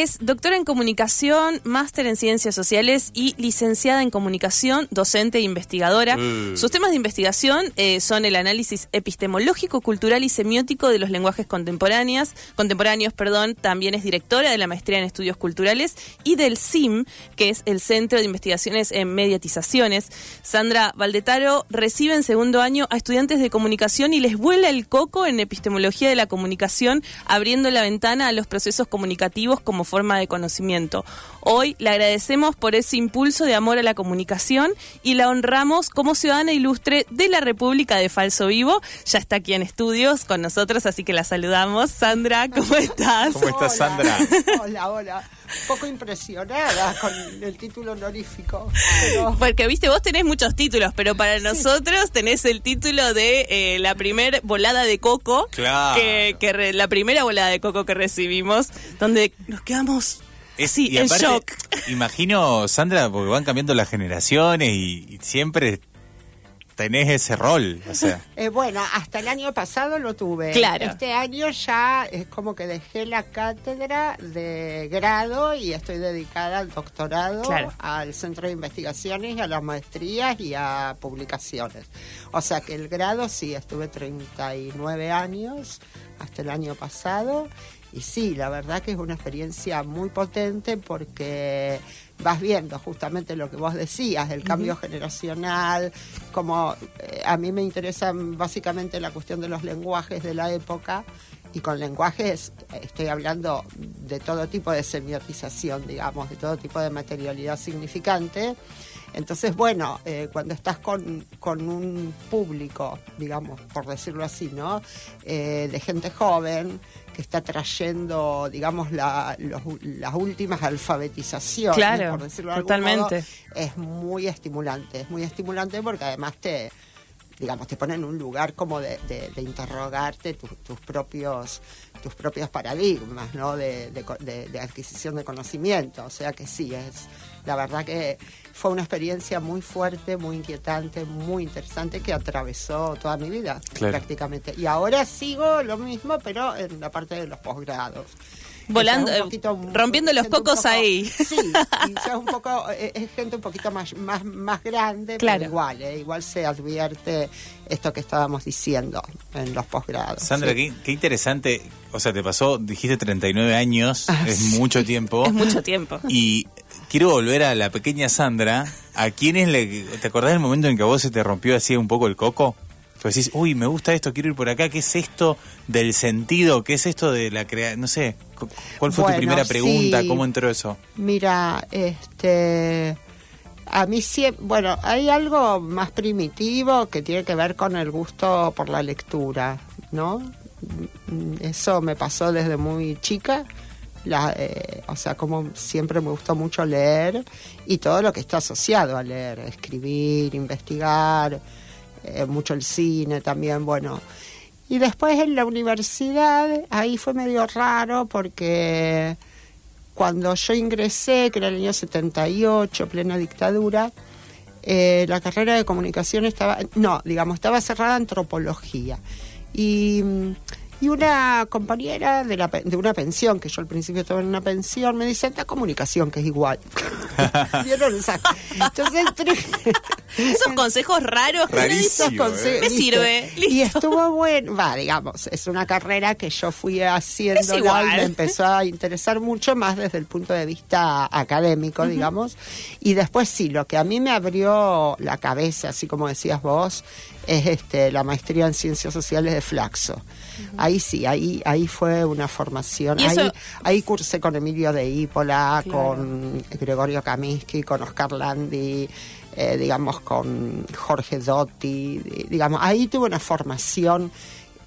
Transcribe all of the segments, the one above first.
Es doctora en comunicación, máster en ciencias sociales y licenciada en comunicación, docente e investigadora. Mm. Sus temas de investigación eh, son el análisis epistemológico, cultural y semiótico de los lenguajes contemporáneos. Contemporáneos, perdón. También es directora de la maestría en estudios culturales y del CIM, que es el Centro de Investigaciones en Mediatizaciones. Sandra Valdetaro recibe en segundo año a estudiantes de comunicación y les vuela el coco en epistemología de la comunicación, abriendo la ventana a los procesos comunicativos como forma de conocimiento. Hoy le agradecemos por ese impulso de amor a la comunicación y la honramos como ciudadana ilustre de la República de Falso Vivo. Ya está aquí en estudios con nosotros, así que la saludamos. Sandra, ¿cómo estás? ¿Cómo estás, Hola. Sandra? Hola, hola. Un poco impresionada con el título honorífico. pero- Porque, viste, vos tenés muchos títulos, pero para nosotros tenés el título de eh, la primer volada de coco. Claro. Que, que re- la primera volada de coco que recibimos, donde nos quedamos Es- así, y en aparte, shock. Imagino, Sandra, porque van cambiando las generaciones y, y siempre tenés ese rol. O sea, Eh, bueno, hasta el año pasado lo tuve. Claro. Este año ya es como que dejé la cátedra de grado y estoy dedicada al doctorado, Claro. al centro de investigaciones, a las maestrías y a publicaciones. O sea que el grado sí, estuve 39 años hasta el año pasado. Y sí, la verdad que es una experiencia muy potente porque vas viendo justamente lo que vos decías, el cambio generacional, como eh, a mí me interesa básicamente la cuestión de los lenguajes de la época y con lenguajes eh, estoy hablando de todo tipo de semiotización, digamos, de todo tipo de materialidad significante. Entonces, bueno, eh, cuando estás con, con un público, digamos, por decirlo así, ¿no? Eh, de gente joven que está trayendo, digamos, la, los- las últimas alfabetizaciones, Claro, por decirlo de algún totalmente. modo, es muy estimulante, es muy estimulante porque además te, digamos, te pone en un lugar como de, de- de interrogarte tus- tus propios tus propios paradigmas, ¿no? De, de co- de- de adquisición de conocimiento. O sea que sí, es la verdad que fue una experiencia muy fuerte, muy inquietante, muy interesante que atravesó toda mi vida Claro. prácticamente. Y ahora sigo lo mismo, pero en la parte de los posgrados. Volando, eh, un poquito- rompiendo los cocos poco- ahí. Sí, y ya es un poco, eh, es gente un poquito más, más, más grande, Claro. pero igual, eh, igual se advierte esto que estábamos diciendo en los posgrados. Sandra, sí. qué, qué interesante. O sea, te pasó, dijiste 39 años, Ah, es sí. mucho tiempo. Es mucho tiempo. Y quiero volver a la pequeña Sandra. ¿A quién es le, ¿Te acordás del momento en que a vos se te rompió así un poco el coco? Pues decís, uy, me gusta esto, quiero ir por acá. ¿Qué es esto del sentido? ¿Qué es esto de la creación? No sé, cu- ¿cuál fue Bueno, tu primera pregunta? sí. ¿Cómo entró eso? Mira, este. A mí siempre. Bueno, hay algo más primitivo que tiene que ver con el gusto por la lectura, ¿no? Eso me pasó desde muy chica. La, eh, o sea, como siempre me gustó mucho leer y todo lo que está asociado a leer, escribir, investigar, eh, mucho el cine también, bueno. Y después en la universidad, ahí fue medio raro porque cuando yo ingresé, que era el año 78, plena dictadura, eh, la carrera de comunicación estaba, no, digamos, estaba cerrada antropología. Y, mm, y una compañera de, la, pe- de una pensión, que yo al principio estaba en una pensión, me dice, anda comunicación, que es igual. ¿Vieron? Entonces entré... Esos consejos raros que le Rarísimo. dicen, Esos conse- Me ¿viste? sirve, Y listo. estuvo bueno, va, digamos, es una carrera que yo fui haciendo y me empezó a interesar mucho más desde el punto de vista académico, digamos. Y después sí, lo que a mí me abrió la cabeza, así como decías vos, es este la maestría en ciencias sociales de Flaxo. Ahí sí, ahí ahí fue una formación. Eso- Ahí, ahí cursé con Emilio de Ípola, Claro. con Gregorio Kaminsky, con Oscar Landi, eh, digamos, con Jorge Dotti, di- digamos, ahí tuve una formación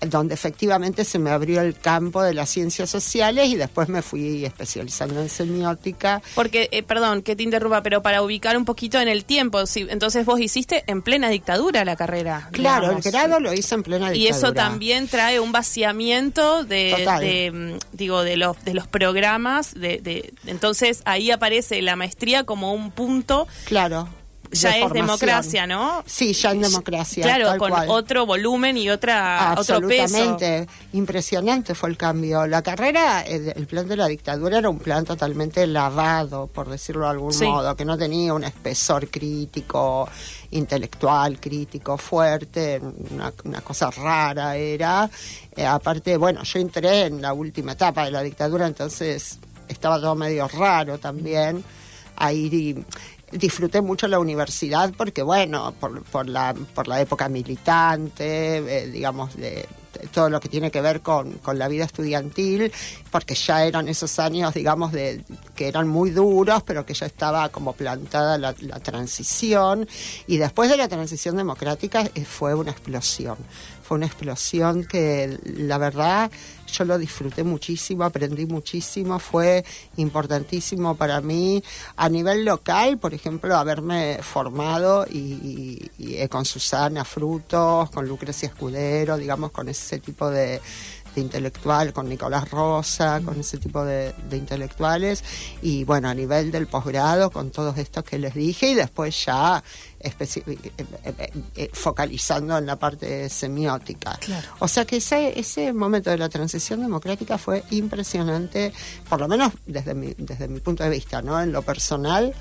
donde efectivamente se me abrió el campo de las ciencias sociales y después me fui especializando en semiótica. Porque, eh, perdón, que te interrumpa, pero para ubicar un poquito en el tiempo, si, entonces vos hiciste en plena dictadura la carrera. Claro, digamos. el grado lo hice en plena dictadura. Y eso también trae un vaciamiento de, de, mm, digo, de los, de los programas. De, de, entonces ahí aparece la maestría como un punto, Claro. Ya de es formación. democracia, ¿no? Sí, ya en democracia. Claro, tal con cual. otro volumen y otra, otro peso. Absolutamente, impresionante fue el cambio. La carrera, el, el plan de la dictadura era un plan totalmente lavado, por decirlo de algún Sí. modo, que no tenía un espesor crítico, intelectual, crítico, fuerte, una, una cosa rara era. Eh, aparte, bueno, yo entré en la última etapa de la dictadura, entonces estaba todo medio raro también. Ahí disfruté mucho la universidad porque, bueno, por, por, la, por la época militante, eh, digamos, de, todo lo que tiene que ver con, con la vida estudiantil, porque ya eran esos años, digamos, de, que eran muy duros, pero que ya estaba como plantada la, la transición. Y después de la transición democrática eh, fue una explosión. Fue una explosión que, la verdad, yo lo disfruté muchísimo, aprendí muchísimo, fue importantísimo para mí. A nivel local, por ejemplo, haberme formado y, con Susana Frutos, con Lucrecia Escudero, digamos, con ese tipo de, de intelectual, con Nicolás Rosa, con ese tipo de, de intelectuales, y bueno, a nivel del posgrado, con todos estos que les dije, y después ya eh, eh, eh, focalizando en la parte semiótica. Claro. O sea que ese, ese momento de la transición democrática fue impresionante, por lo menos desde mi, desde mi punto de vista, ¿no? En lo personal,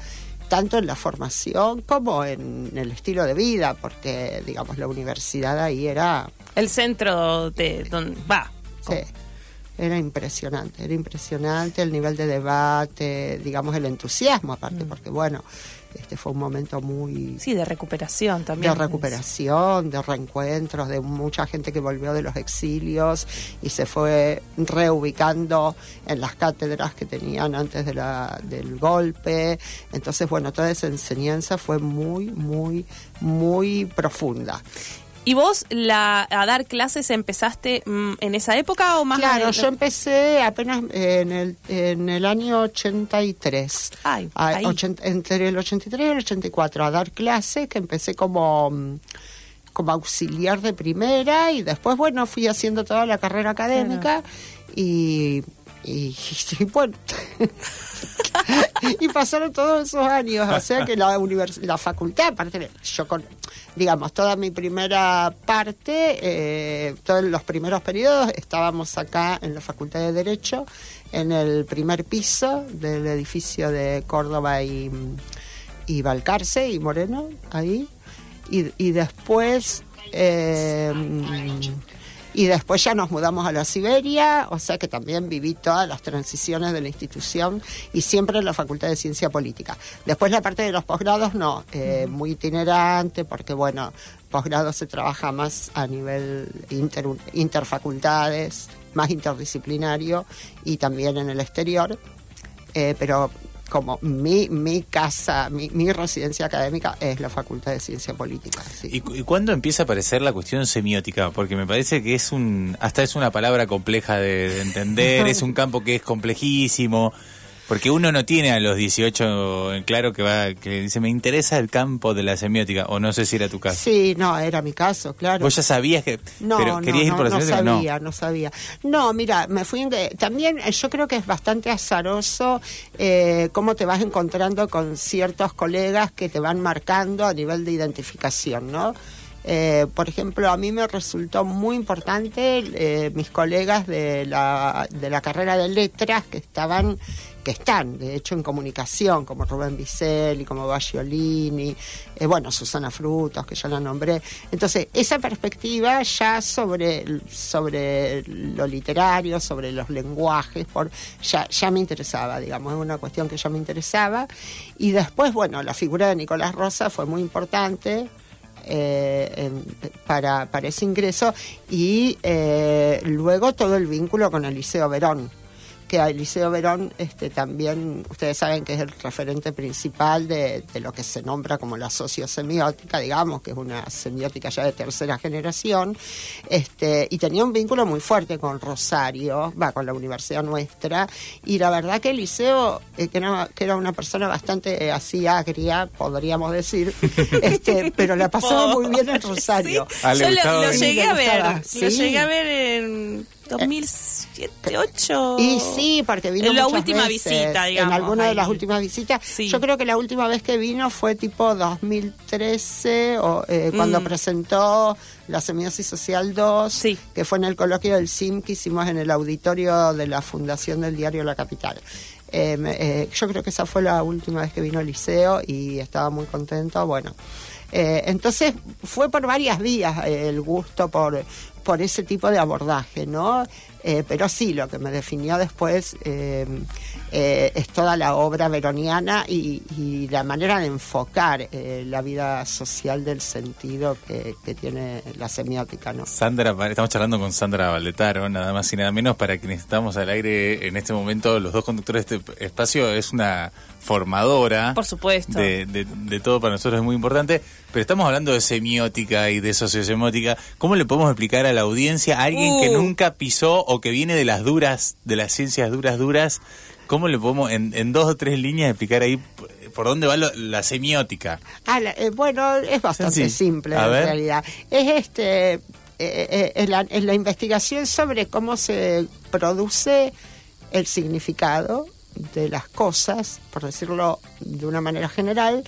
tanto en la formación como en el estilo de vida, porque, digamos, la universidad ahí era, El centro de donde va. Sí, era impresionante, era impresionante el nivel de debate, digamos, el entusiasmo aparte, porque, bueno, este fue un momento muy Sí, de recuperación también. de recuperación, de reencuentros, de mucha gente que volvió de los exilios y se fue reubicando en las cátedras que tenían antes de la, del golpe. Entonces, bueno, toda esa enseñanza fue muy, muy, muy profunda. ¿Y vos la, a dar clases empezaste mm, en esa época o más Claro, yo empecé apenas en el, en el año 83. Ay, A- ahí. ochenta- entre el 83 y el 84 a dar clases, que empecé como, mm, como auxiliar de primera y después, bueno, fui haciendo toda la carrera académica y, y, y bueno, y pasaron todos esos años, o sea que la, univers- la facultad, aparte, de- yo con, digamos, toda mi primera parte, eh, todos los primeros periodos estábamos acá en la Facultad de Derecho, en el primer piso del edificio de Córdoba y, y Balcarce y Moreno, ahí, y, y después... eh, y después ya nos mudamos a la Siberia, o sea que también viví todas las transiciones de la institución y siempre en la Facultad de Ciencia Política. Después la parte de los posgrados no, eh, muy itinerante, porque bueno, posgrado se trabaja más a nivel inter, interfacultades, más interdisciplinario y también en el exterior. Eh, pero como mi, mi casa, mi, mi residencia académica es la Facultad de Ciencia Política. ¿Y, cu- y cuándo empieza a aparecer la cuestión semiótica? Porque me parece que es un, hasta es una palabra compleja de entender, es un campo que es complejísimo, porque uno no tiene a los 18 en claro que va, que dice, me interesa el campo de la semiótica, o no sé si era tu caso. Sí, no, era mi caso, claro. Vos ya sabías que, No, pero no, ir no, por la no semiótica, sabía, no. sabía. No, mira, me fui también eh, yo creo que es bastante azaroso eh, cómo te vas encontrando con ciertos colegas que te van marcando a nivel de identificación, ¿no? Eh, por ejemplo, a mí me resultó muy importante eh, mis colegas de la, de la carrera de letras que estaban que están, de hecho, en comunicación, como Rubén Biselli, como Baggiolini, eh, bueno, Susana Frutos, que ya la nombré. Entonces, esa perspectiva ya sobre, sobre lo literario, sobre los lenguajes, por, ya, ya me interesaba, digamos, es una cuestión que ya me interesaba. Y después, bueno, la figura de Nicolás Rosa fue muy importante, eh, para, para ese ingreso y eh, luego todo el vínculo con el Liceo Verón que a Eliseo Verón este, también, ustedes saben que es el referente principal de, de, lo que se nombra como la sociosemiótica, digamos, que es una semiótica ya de tercera generación, este, y tenía un vínculo muy fuerte con Rosario, va, con la universidad nuestra, y la verdad que Eliseo, eh, que, era, que, era, una persona bastante eh, así agria, podríamos decir, este, pero la pasaba muy bien en Rosario. Sí. Yo lo, lo, llegué a ver, lo llegué a ver en 2007, 2008. Y sí, porque vino en la muchas última veces, visita, digamos. En alguna ahí. de las últimas visitas. Sí. Yo creo que la última vez que vino fue tipo 2013, o, eh, cuando Mm. presentó la Semiosis Social 2, Sí. que fue en el coloquio del SIM que hicimos en el auditorio de la Fundación del Diario La Capital. Eh, eh, yo creo que esa fue la última vez que vino al liceo y estaba muy contento. Bueno, eh, entonces fue por varias vías eh, el gusto por, por ese tipo de abordaje, ¿no? Eh, pero sí, lo que me definió después eh, eh, es toda la obra veroniana y, la manera de enfocar eh, la vida social del sentido que, que tiene la semiótica, ¿no? Sandra, estamos charlando con Sandra Valdetaro, nada más y nada menos, para quienes estamos al aire en este momento, los dos conductores de este espacio, es una formadora. Por supuesto. De, de- de todo para nosotros es muy importante, pero estamos hablando de semiótica y de sociosemiótica. ¿Cómo le podemos explicar a la audiencia, a alguien que Uh. nunca pisó o que viene de las duras, de las ciencias duras, duras, cómo le podemos en, en dos o tres líneas explicar ahí por, dónde va lo- la semiótica? Ah, la- eh, bueno, es bastante Sí. simple A en ver. realidad. Es este eh, eh, es la, es la investigación sobre cómo se produce el significado de las cosas, por decirlo de una manera general,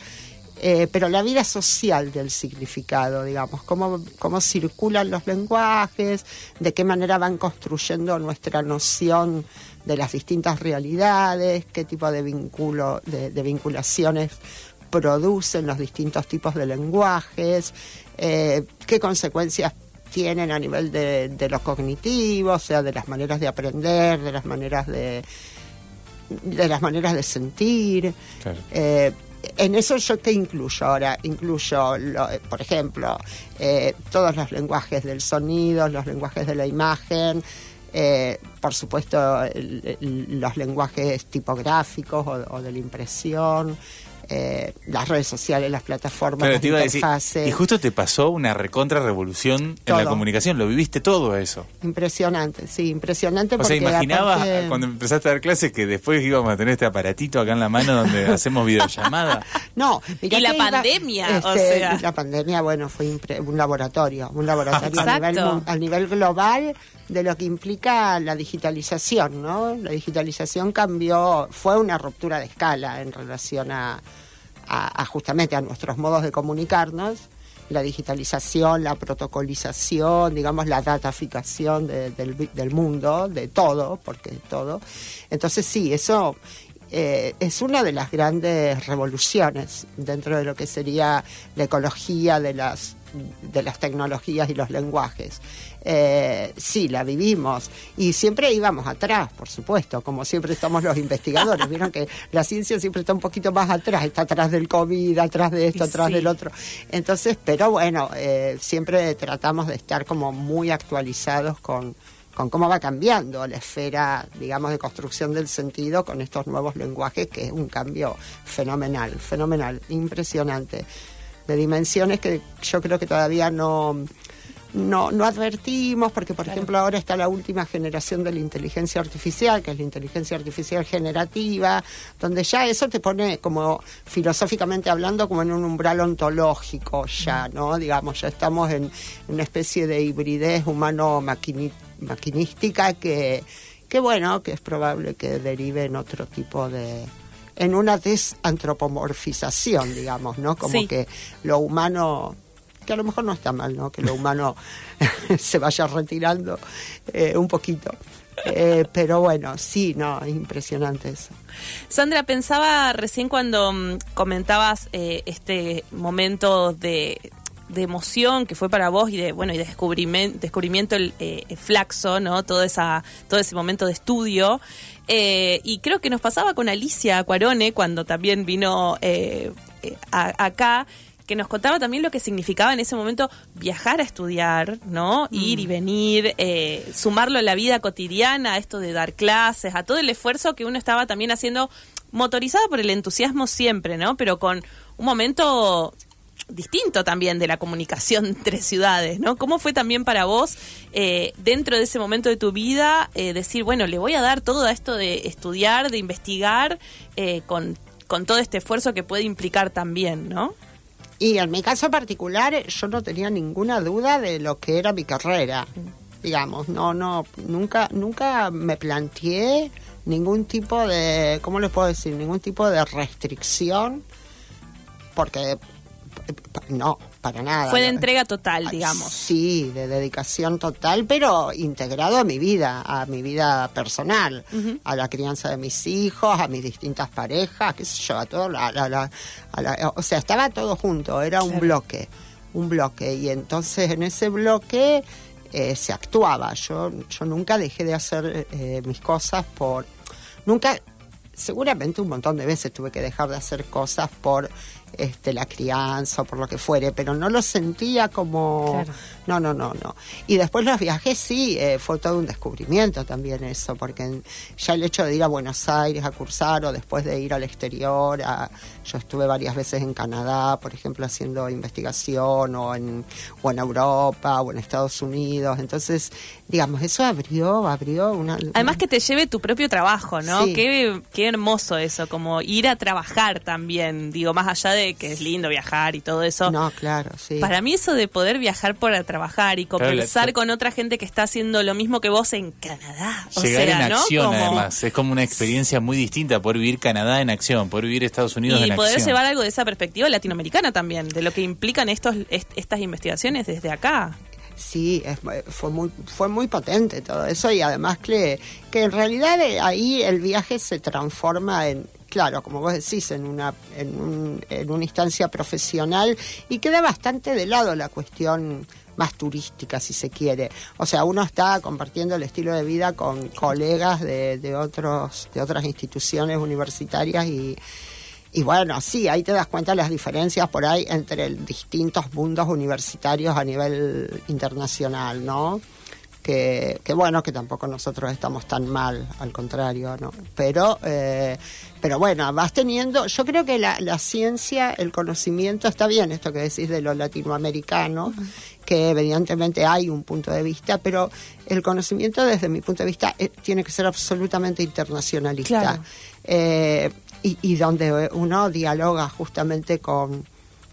eh, pero la vida social del significado, digamos, cómo, cómo circulan los lenguajes, de qué manera van construyendo nuestra noción de las distintas realidades, qué tipo de, vínculo, de, de vinculaciones producen los distintos tipos de lenguajes, eh, qué consecuencias tienen a nivel de, de lo cognitivo, o sea, de las maneras de aprender, de las maneras de, de las maneras de sentir. Claro. Eh, en eso yo qué incluyo ahora, incluyo, lo- por ejemplo, eh, todos los lenguajes del sonido, los lenguajes de la imagen, eh, por supuesto el- el- los lenguajes tipográficos o, o de la impresión, eh, las redes sociales, las plataformas, Claro, las te iba a decir, interfaces. y justo te pasó una recontra revolución en la comunicación, lo viviste todo eso. Impresionante, sí, impresionante O porque sea, imaginabas aparte- cuando empezaste a dar clases que después íbamos a tener este aparatito acá en la mano donde hacemos videollamada. No, mirá Y la iba- pandemia, o sea. La pandemia, bueno, fue un laboratorio, un laboratorio a nivel, a nivel global de lo que implica la digitalización, ¿no? La digitalización cambió, fue una ruptura de escala en relación a, a- justamente a nuestros modos de comunicarnos. La digitalización, la protocolización, digamos, la dataficación de- del, mundo, de todo, porque todo. Entonces sí, eso eh, es una de las grandes revoluciones dentro de lo que sería la ecología de las, de las tecnologías y los lenguajes. Eh, sí, la vivimos y siempre íbamos atrás, por supuesto, como siempre estamos los investigadores. Vieron que la ciencia siempre está un poquito más atrás, está atrás del COVID, atrás de esto, atrás Sí. del otro. Entonces, pero bueno, eh, siempre tratamos de estar como muy actualizados con, con cómo va cambiando la esfera, digamos, de construcción del sentido con estos nuevos lenguajes, que es un cambio fenomenal, fenomenal, impresionante, de dimensiones que yo creo que todavía no, no, no advertimos, porque por ejemplo ahora está la última generación de la inteligencia artificial, que es la inteligencia artificial generativa, donde ya eso te pone como filosóficamente hablando como en un umbral ontológico ya, ¿no? Digamos, ya estamos en una especie de hibridez humano-maquinística que, que bueno, que es probable que derive en otro tipo de en una desantropomorfización, digamos, ¿no? Como Sí. que lo humano que a lo mejor no está mal, ¿no? Que lo humano se vaya retirando eh, un poquito. Eh, pero bueno, sí, no, es impresionante eso. Sandra, pensaba recién cuando mm, comentabas eh, este momento de, de emoción que fue para vos y de bueno y de descubrimiento, descubrimiento el, eh, el flaxo, ¿no? Todo esa todo ese momento de estudio. Eh, y creo que nos pasaba con Alicia Cuarone cuando también vino eh, eh, a- acá que nos contaba también lo que significaba en ese momento viajar a estudiar, ¿no? Ir y venir, eh, sumarlo a la vida cotidiana, a esto de dar clases, a todo el esfuerzo que uno estaba también haciendo, motorizado por el entusiasmo siempre, ¿no? Pero con un momento distinto también de la comunicación entre ciudades, ¿no? ¿Cómo fue también para vos, eh, dentro de ese momento de tu vida, eh, decir, bueno, le voy a dar todo a esto de estudiar, de investigar, eh, con, con todo este esfuerzo que puede implicar también, ¿no? Y en mi caso particular, yo no tenía ninguna duda de lo que era mi carrera. Digamos, no, no, nunca, nunca me planteé ningún tipo de, ¿cómo les puedo decir? Ningún tipo de restricción, porque no, para nada. Fue de entrega total, digamos. Sí, de dedicación total, pero integrado a mi vida, a mi vida personal, a la crianza de mis hijos, a mis distintas parejas, qué sé yo, a todo, o sea, estaba todo junto, era un bloque, un bloque, y entonces en ese bloque eh, se actuaba. Yo, yo nunca dejé de hacer eh, mis cosas por, nunca seguramente un montón de veces tuve que dejar de hacer cosas por este, la crianza o por lo que fuere, pero no lo sentía como... No, no, no, no. Y después los viajes sí, eh, fue todo un descubrimiento también eso, porque ya el hecho de ir a Buenos Aires a cursar o después de ir al exterior, yo estuve varias veces en Canadá, por ejemplo, haciendo investigación o en, o en Europa o en Estados Unidos, entonces, digamos, eso abrió, abrió una... Además que te lleve tu propio trabajo, ¿no? Qué, qué hermoso eso, como ir a trabajar también, digo, más allá de que es lindo viajar y todo eso. No, claro, sí. Para mí eso de poder viajar para trabajar y conversar con otra gente que está haciendo lo mismo que vos en Canadá. Llegar en acción, además. Es como una experiencia muy distinta, poder vivir Canadá en acción, poder vivir Estados Unidos en acción. Y poder llevar algo de esa perspectiva latinoamericana también, de lo que implican estos estas investigaciones desde acá. Sí, fue muy fue muy potente todo eso y además que, que en realidad eh, ahí el viaje se transforma en claro, como vos decís, en una, en, en una instancia profesional y queda bastante de lado la cuestión más turística, si se quiere. O sea, uno está compartiendo el estilo de vida con colegas de, de, otros, de otras instituciones universitarias y, y bueno, sí, ahí te das cuenta las diferencias por ahí entre distintos mundos universitarios a nivel internacional, ¿no? Que, bueno, que tampoco nosotros estamos tan mal, al contrario, ¿no? Pero, eh, pero bueno, vas teniendo, yo creo que la, la, ciencia, el conocimiento, está bien esto que decís de lo latinoamericano, que evidentemente hay un punto de vista, pero el conocimiento desde mi punto de vista eh, tiene que ser absolutamente internacionalista. Eh, y, y donde uno dialoga justamente con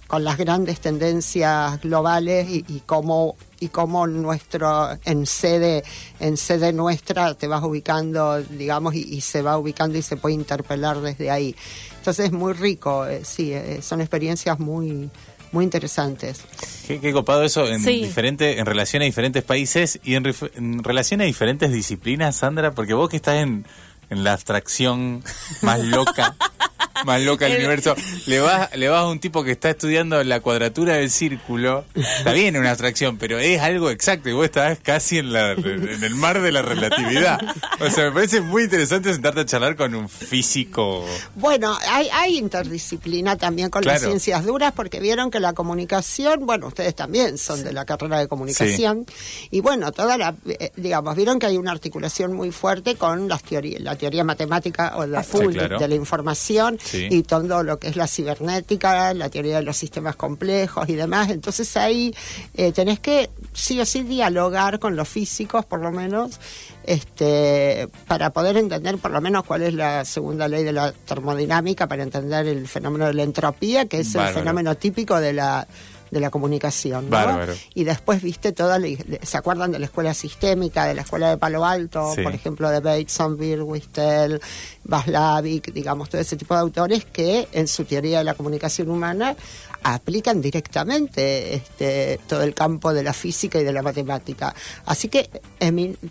con las grandes tendencias globales y, y cómo y cómo nuestro en sede en sede nuestra te vas ubicando digamos y, se va ubicando y se puede interpelar desde ahí. Entonces es muy rico eh, sí eh, son experiencias muy muy interesantes. Qué, copado eso en diferente en relación a diferentes países y en, en relación a diferentes disciplinas Sandra porque vos que estás en en la abstracción más loca más loca del universo. Le vas, le vas a un tipo que está estudiando la cuadratura del círculo. Está bien una abstracción, pero es algo exacto y vos estás casi en, la, en el mar de la relatividad. O sea, me parece muy interesante sentarte a charlar con un físico. Bueno, hay, hay interdisciplina también con las ciencias duras porque vieron que la comunicación, bueno, ustedes también son de la carrera de comunicación. Y bueno, toda la, eh, digamos, vieron que hay una articulación muy fuerte con las teorías, la teoría matemática o la full de la información y todo lo que es la cibernética, la teoría de los sistemas complejos y demás. Entonces ahí eh, tenés que sí o sí dialogar con los físicos, por lo menos, este, para poder entender por lo menos cuál es la segunda ley de la termodinámica, para entender el fenómeno de la entropía, que es el fenómeno típico de la de la comunicación. ¿no? Y después viste toda, ¿se acuerdan de la escuela sistémica, de la escuela de Palo Alto, por ejemplo, de Bateson, Bill, Wistel, Vaslavik, digamos, todo ese tipo de autores que en su teoría de la comunicación humana aplican directamente este, todo el campo de la física y de la matemática. Así que,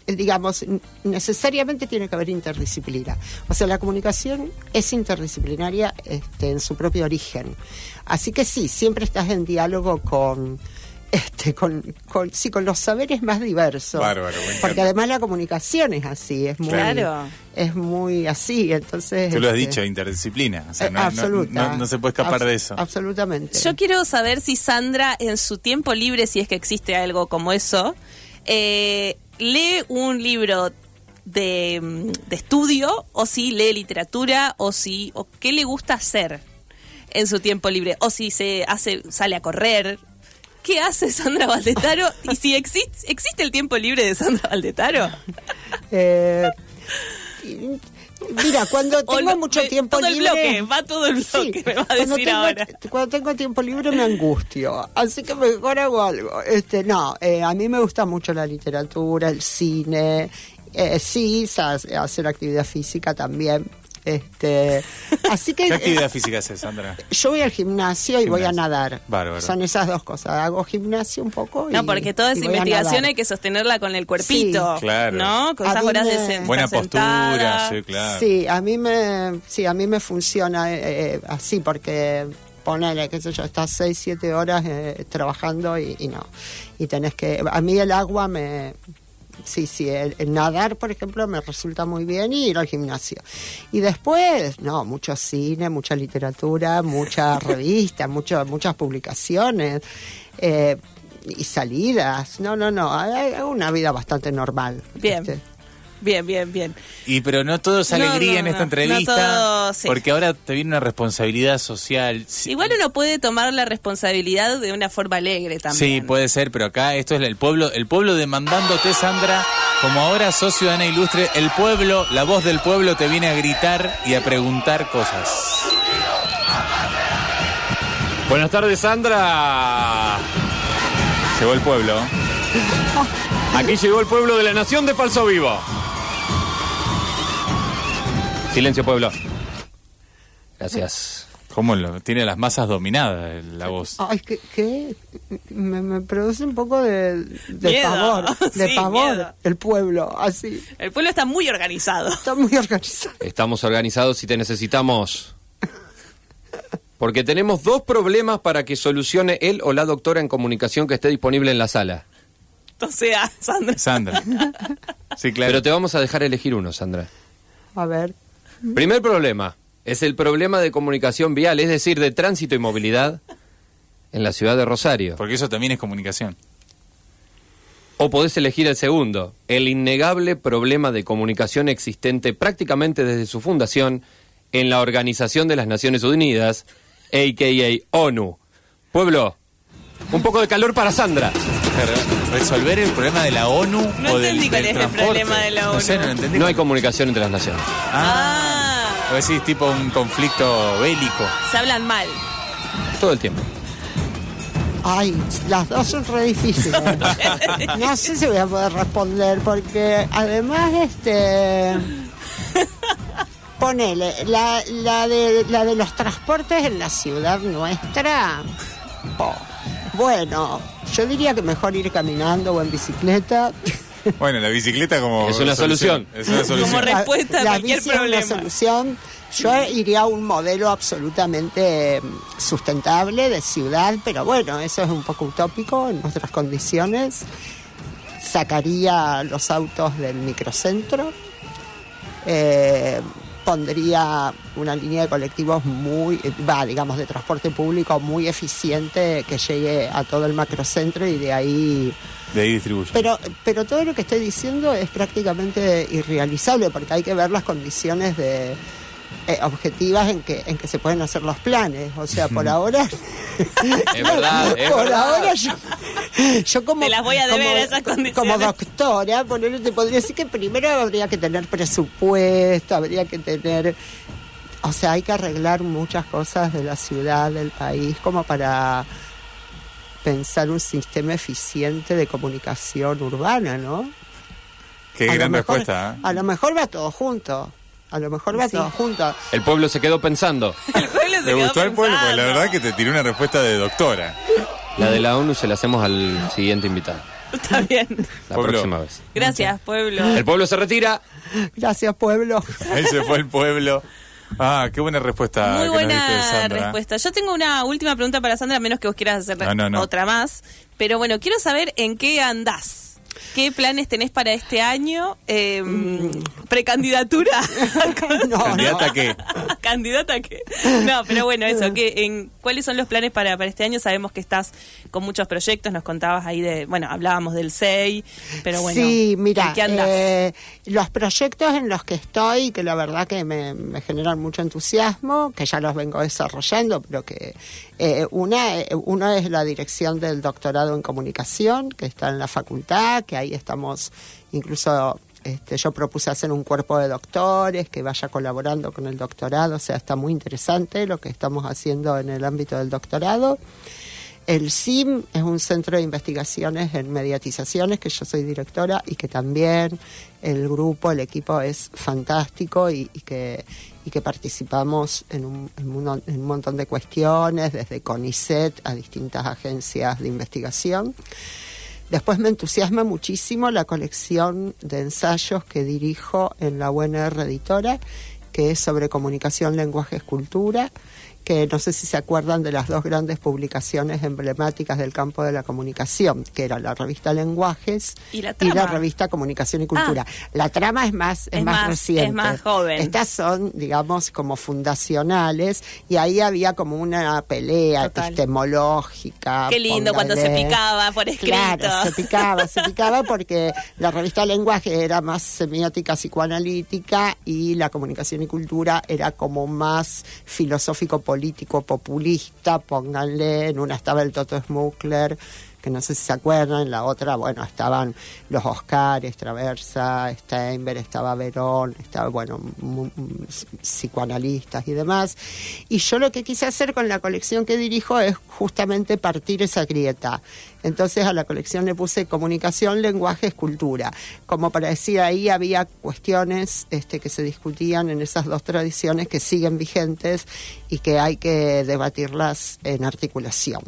digamos, necesariamente tiene que haber interdisciplina. O sea, la comunicación es interdisciplinaria este, en su propio origen. Así que sí, siempre estás en diálogo con este, con, con, sí, con los saberes más diversos. Bárbaro. Porque además la comunicación es así, es muy, Claro. es muy así, entonces... Tú lo has este, dicho, interdisciplina. O sea, eh, no, no- absoluta. no- no se puede escapar de eso. Absolutamente. Yo quiero saber si Sandra, en su tiempo libre, si es que existe algo como eso, eh, lee un libro de, de estudio, o si lee literatura, o si, o qué le gusta hacer en su tiempo libre, o si se hace, sale a correr. ¿Qué hace Sandra Valdetaro? y si existe, existe el tiempo libre de Sandra Valdetaro. Eh, mira, cuando tengo mucho tiempo todo libre... el bloque, va todo el Sí, bloque, me va a decir tengo, ahora. Cuando tengo tiempo libre me angustio, así que mejor hago algo. Este, no, eh, a mí me gusta mucho la literatura, el cine, eh, sí, hacer actividad física también. Este, así que ¿Qué eh, actividad física haces, Sandra? yo voy al gimnasio y voy a nadar. Bárbaro. Son esas dos cosas. Hago gimnasio un poco. y- No, porque toda esa investigación hay que sostenerla con el cuerpito. Sí. Claro. ¿No? Con A esas horas de sen- Buena postura, sentada. sí, claro. Sí, a mí me, sí, a mí me funciona eh, eh, así porque ponele, qué sé yo, estás seis, siete horas eh, trabajando y, y no. Y tenés que, a mí el agua me, sí, sí, el, el nadar, por ejemplo, me resulta muy bien y ir al gimnasio. Y después, no, mucho cine, mucha literatura, muchas revistas, mucho, muchas publicaciones. eh, y salidas, no, no, no, hay hay una vida bastante normal. Bien. este. Bien, bien, bien. Y pero no todo es alegría no, en esta no, entrevista, no todo, sí. porque ahora te viene una responsabilidad social. Sí, Igual uno puede tomar la responsabilidad de una forma alegre Sí, también. puede ser, pero acá esto es el pueblo, el pueblo demandándote, Sandra, como ahora sos ciudadana ilustre, el pueblo, la voz del pueblo te viene a gritar y a preguntar cosas. Buenas tardes, Sandra. Llegó el pueblo. Aquí llegó el pueblo de la nación de Falso Vivo. Silencio, pueblo. Gracias. ¿Cómo lo, tiene las masas dominadas la voz? Ay, que, que me, me produce un poco de, de Miedo. pavor, de Sí, pavor miedo. el pueblo, así, El pueblo está muy organizado. está muy organizado. Estamos organizados y te necesitamos. Porque tenemos dos problemas para que solucione él o la doctora en comunicación que esté disponible en la sala. O sea, Sandra. Sandra. Sí, claro. Pero te vamos a dejar elegir uno, Sandra. A ver, Primer problema es el problema de comunicación vial, es decir, de tránsito y movilidad en la ciudad de Rosario. Porque eso también es comunicación. O podés elegir el segundo, el innegable problema de comunicación existente prácticamente desde su fundación en la Organización de las Naciones Unidas, a.k.a. ONU. Pueblo, un poco de calor para Sandra. ¿Resolver el problema de la ONU No o del, entendí cuál del es el problema de la No sé, ONU. no entendí. No hay comunicación entre las naciones. Ah, Ah, o decís tipo un conflicto bélico. se hablan mal. Todo el tiempo. ay, las dos son re difíciles. No sé si voy a poder responder porque además, este, ponele, la, la, de, la de los transportes en la ciudad nuestra, bueno, yo diría que mejor ir caminando o en bicicleta. Bueno, la bicicleta como Es una solución. Es una solución. Como respuesta a la cualquier bici es problema. una solución. Yo iría a un modelo absolutamente eh, sustentable de ciudad, pero bueno, eso es un poco utópico en nuestras condiciones. Sacaría los autos del microcentro, eh, pondría una línea de colectivos muy, va, digamos, de transporte público muy eficiente que llegue a todo el macrocentro y de ahí De ahí distribuye. pero, pero todo lo que estoy diciendo es prácticamente irrealizable porque hay que ver las condiciones de eh, objetivas en que en que se pueden hacer los planes. O sea, por ahora, Es verdad, es por verdad. ahora yo, yo como Te las voy a deber como, esas condiciones. como doctora, ponele, te podría decir que primero habría que tener presupuesto, habría que tener o sea, hay que arreglar muchas cosas de la ciudad, del país, como para pensar un sistema eficiente de comunicación urbana, ¿no? Qué A gran mejor- respuesta. ¿eh? A lo mejor va todo junto. A lo mejor va Sí. todo junto. El pueblo se quedó pensando. El pueblo se Me quedó gustó el pueblo porque la pensando. verdad que te tiré una respuesta de doctora. La de la ONU se la hacemos al siguiente invitado. Está bien. La Pueblo. próxima vez. Gracias, pueblo. El pueblo se retira. Gracias, pueblo. Ahí se fue el pueblo. Ah, qué buena respuesta. Muy diste, buena respuesta. Yo tengo una última pregunta para Sandra, a menos que vos quieras hacer No, no, no. otra más. Pero bueno, quiero saber en qué andás. ¿Qué planes tenés para este año? Eh, ¿Precandidatura? No, ¿Candidata no. qué? ¿Candidata qué? No, pero bueno, eso, que en, ¿cuáles son los planes para, para este año? Sabemos que estás con muchos proyectos, nos contabas ahí de, bueno, hablábamos del SEI, pero bueno, sí, mira, ¿en qué andás? eh, los proyectos en los que estoy, que la verdad que me, me generan mucho entusiasmo, que ya los vengo desarrollando, pero que eh, una, eh, uno es la dirección del doctorado en comunicación, que está en la facultad, que ahí estamos incluso... Este, yo propuse hacer un cuerpo de doctores que vaya colaborando con el doctorado, o sea, está muy interesante lo que estamos haciendo en el ámbito del doctorado. El CIM es un centro de investigaciones en mediatizaciones, que yo soy directora y que también el grupo, el equipo es fantástico y, que, y que participamos en un montón de cuestiones, desde CONICET a distintas agencias de investigación. Después me entusiasma muchísimo la colección de ensayos que dirijo en la UNR Editora, que es sobre comunicación, lenguaje, escultura, que no sé si se acuerdan de las dos grandes publicaciones emblemáticas del campo de la comunicación, que era la revista Lenguajes ¿Y la revista Comunicación y Cultura. La trama es más, es Es más, más- reciente. es más joven. Estas son, digamos, como fundacionales y ahí había como una pelea Total. epistemológica. Qué lindo cuando se picaba por escrito. Claro, se picaba, se picaba porque la revista Lenguaje era más semiótica psicoanalítica y la comunicación y cultura era como más filosófico político populista, pónganle, en una estaba el Toto Smukler, que no sé si se acuerdan, en la otra, bueno, estaban los Oscars, Traversa, Steinberg, estaba Verón, estaba, bueno, psicoanalistas y demás. Y yo lo que quise hacer con la colección que dirijo es justamente partir esa grieta. Entonces a la colección le puse comunicación, lenguaje, escultura. Como para decir, ahí había cuestiones este, que se discutían en esas dos tradiciones que siguen vigentes y que hay que debatirlas en articulación.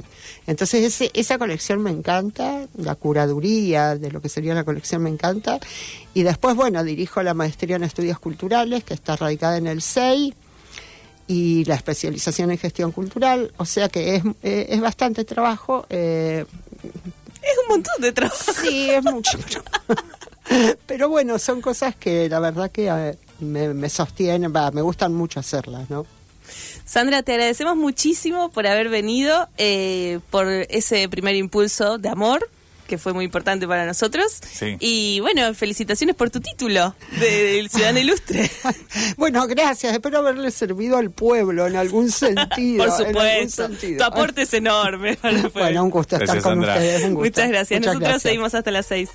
Entonces esa colección me encanta, la curaduría de lo que sería la colección me encanta. Y después, bueno, dirijo la maestría en estudios culturales, que está radicada en el SEI y la especialización en gestión cultural, o sea que es, eh, es bastante trabajo. eh, Es un montón de trabajo. sí, es mucho. Pero, pero bueno, son cosas que la verdad que eh, me, me sostienen, va, me gustan mucho hacerlas, ¿no? Sandra, te agradecemos muchísimo por haber venido, eh, por ese primer impulso de amor que fue muy importante para nosotros. Sí. Y bueno, felicitaciones por tu título de, del Ciudadano Ilustre. Bueno, gracias. Espero haberle servido al pueblo en algún sentido. por supuesto. sentido. Tu aporte es enorme. para el pueblo. Bueno, un gusto estar con Sandra. ustedes. un gusto. Muchas gracias. Muchas Nosotros gracias. seguimos hasta las seis.